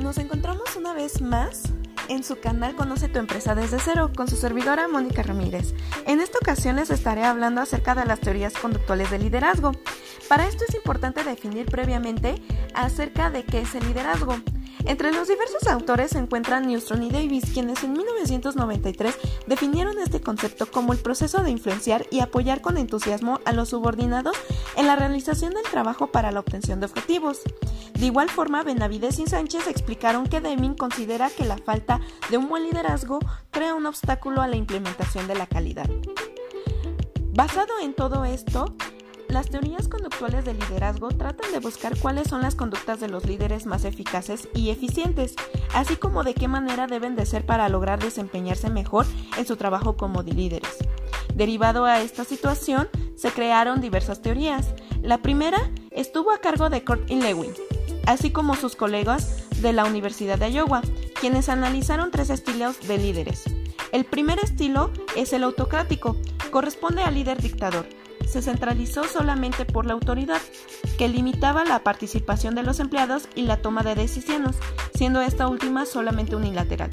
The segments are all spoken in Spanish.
nos encontramos una vez más en su canal Conoce tu empresa desde cero con su servidora Mónica Ramírez. En esta ocasión les estaré hablando acerca de las teorías conductuales del liderazgo. Para esto es importante definir previamente acerca de qué es el liderazgo. Entre los diversos autores se encuentran Newstrom y Davis, quienes en 1993 definieron este concepto como el proceso de influenciar y apoyar con entusiasmo a los subordinados en la realización del trabajo para la obtención de objetivos. De igual forma, Benavides y Sánchez explicaron que Deming considera que la falta de un buen liderazgo crea un obstáculo a la implementación de la calidad. Basado en todo esto, las teorías conductuales del liderazgo tratan de buscar cuáles son las conductas de los líderes más eficaces y eficientes, así como de qué manera deben de ser para lograr desempeñarse mejor en su trabajo como líderes. Derivado a esta situación, se crearon diversas teorías. La primera estuvo a cargo de Kurt Lewin, así como sus colegas de la Universidad de Iowa, quienes analizaron tres estilos de líderes. El primer estilo es el autocrático, corresponde al líder dictador, se centralizó solamente por la autoridad, que limitaba la participación de los empleados y la toma de decisiones, siendo esta última solamente unilateral.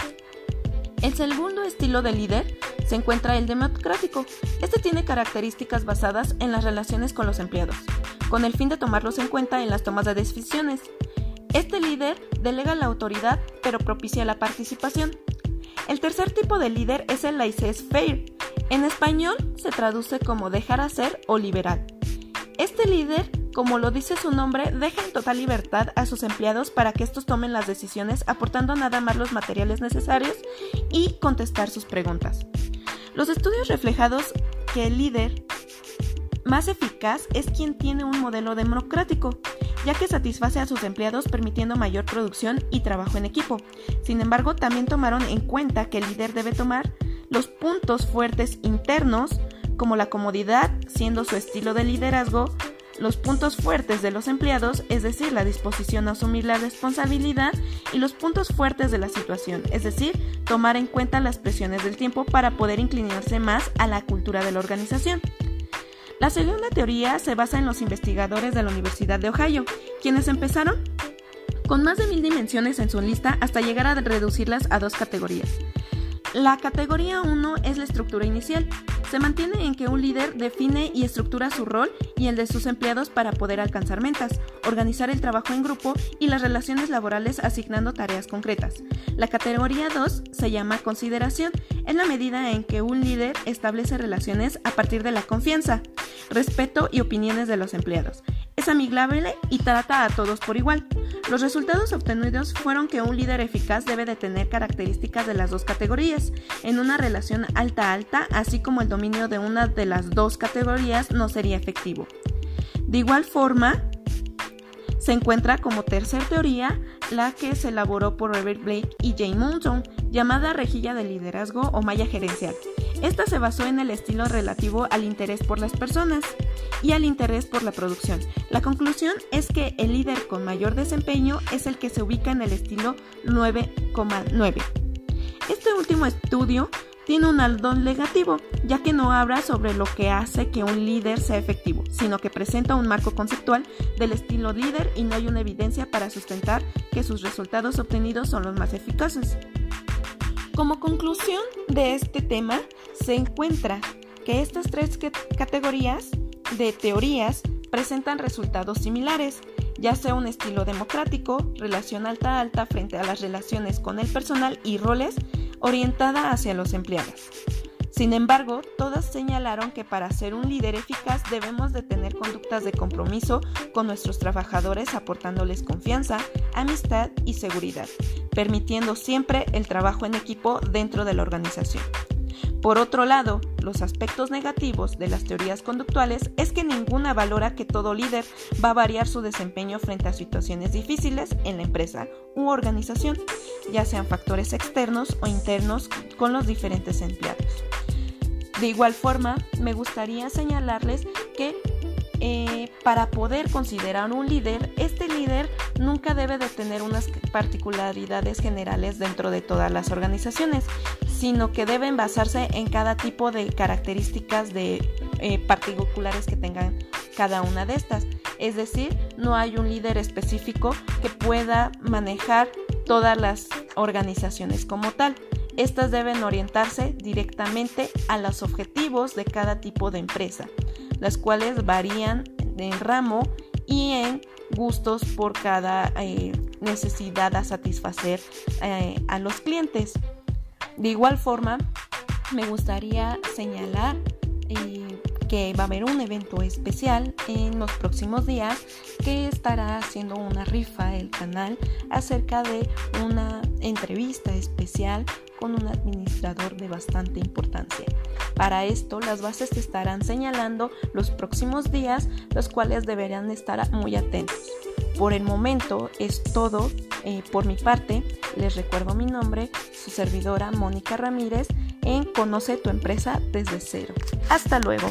El segundo estilo de líder se encuentra el democrático. Este tiene características basadas en las relaciones con los empleados, con el fin de tomarlos en cuenta en las tomas de decisiones. Este líder delega la autoridad, pero propicia la participación. El tercer tipo de líder es el laissez-faire, en español se traduce como dejar hacer o liberal. Este líder, como lo dice su nombre, deja en total libertad a sus empleados para que estos tomen las decisiones aportando nada más los materiales necesarios y contestar sus preguntas. Los estudios reflejados que el líder más eficaz es quien tiene un modelo democrático, ya que satisface a sus empleados permitiendo mayor producción y trabajo en equipo. Sin embargo, también tomaron en cuenta que el líder debe tomar los puntos fuertes internos, como la comodidad, siendo su estilo de liderazgo, los puntos fuertes de los empleados, es decir, la disposición a asumir la responsabilidad, y los puntos fuertes de la situación, es decir, tomar en cuenta las presiones del tiempo para poder inclinarse más a la cultura de la organización. La segunda teoría se basa en los investigadores de la Universidad de Ohio, quienes empezaron con más de mil dimensiones en su lista hasta llegar a reducirlas a dos categorías. La categoría 1 es la estructura inicial. Se mantiene en que un líder define y estructura su rol y el de sus empleados para poder alcanzar metas, organizar el trabajo en grupo y las relaciones laborales asignando tareas concretas. La categoría 2 se llama consideración, en la medida en que un líder establece relaciones a partir de la confianza, respeto y opiniones de los empleados. Es amigable y trata a todos por igual. Los resultados obtenidos fueron que un líder eficaz debe de tener características de las dos categorías, en una relación alta-alta, así como el dominio de una de las dos categorías no sería efectivo. De igual forma, se encuentra como tercera teoría la que se elaboró por Robert Blake y Jane Monson, llamada rejilla de liderazgo o malla gerencial. Esta se basó en el estilo relativo al interés por las personas y al interés por la producción. La conclusión es que el líder con mayor desempeño es el que se ubica en el estilo 9,9. Este último estudio tiene un aldón negativo, ya que no habla sobre lo que hace que un líder sea efectivo, sino que presenta un marco conceptual del estilo líder y no hay una evidencia para sustentar que sus resultados obtenidos son los más eficaces. Como conclusión de este tema, se encuentra que estas tres categorías de teorías presentan resultados similares, ya sea un estilo democrático, relación alta-alta frente a las relaciones con el personal y roles, orientada hacia los empleados. Sin embargo, todas señalaron que para ser un líder eficaz debemos de tener conductas de compromiso con nuestros trabajadores aportándoles confianza, amistad y seguridad, permitiendo siempre el trabajo en equipo dentro de la organización. Por otro lado, los aspectos negativos de las teorías conductuales es que ninguna valora que todo líder va a variar su desempeño frente a situaciones difíciles en la empresa u organización, ya sean factores externos o internos con los diferentes empleados. De igual forma, me gustaría señalarles que eh, para poder considerar un líder, este líder nunca debe de tener unas particularidades generales dentro de todas las organizaciones, sino que deben basarse en cada tipo de características de, eh, particulares que tengan cada una de estas. es decir, no hay un líder específico que pueda manejar todas las organizaciones como tal. Estas deben orientarse directamente a los objetivos de cada tipo de empresa, las cuales varían en ramo y en gustos por cada eh, necesidad a satisfacer eh, a los clientes. De igual forma, me gustaría señalar eh, que va a haber un evento especial en los próximos días que estará haciendo una rifa el canal acerca de una entrevista especial con un administrador de bastante importancia. Para esto, las bases te estarán señalando los próximos días, los cuales deberán estar muy atentos. Por el momento es todo eh, por mi parte. Les recuerdo mi nombre, su servidora Mónica Ramírez en Conoce tu empresa desde cero. Hasta luego.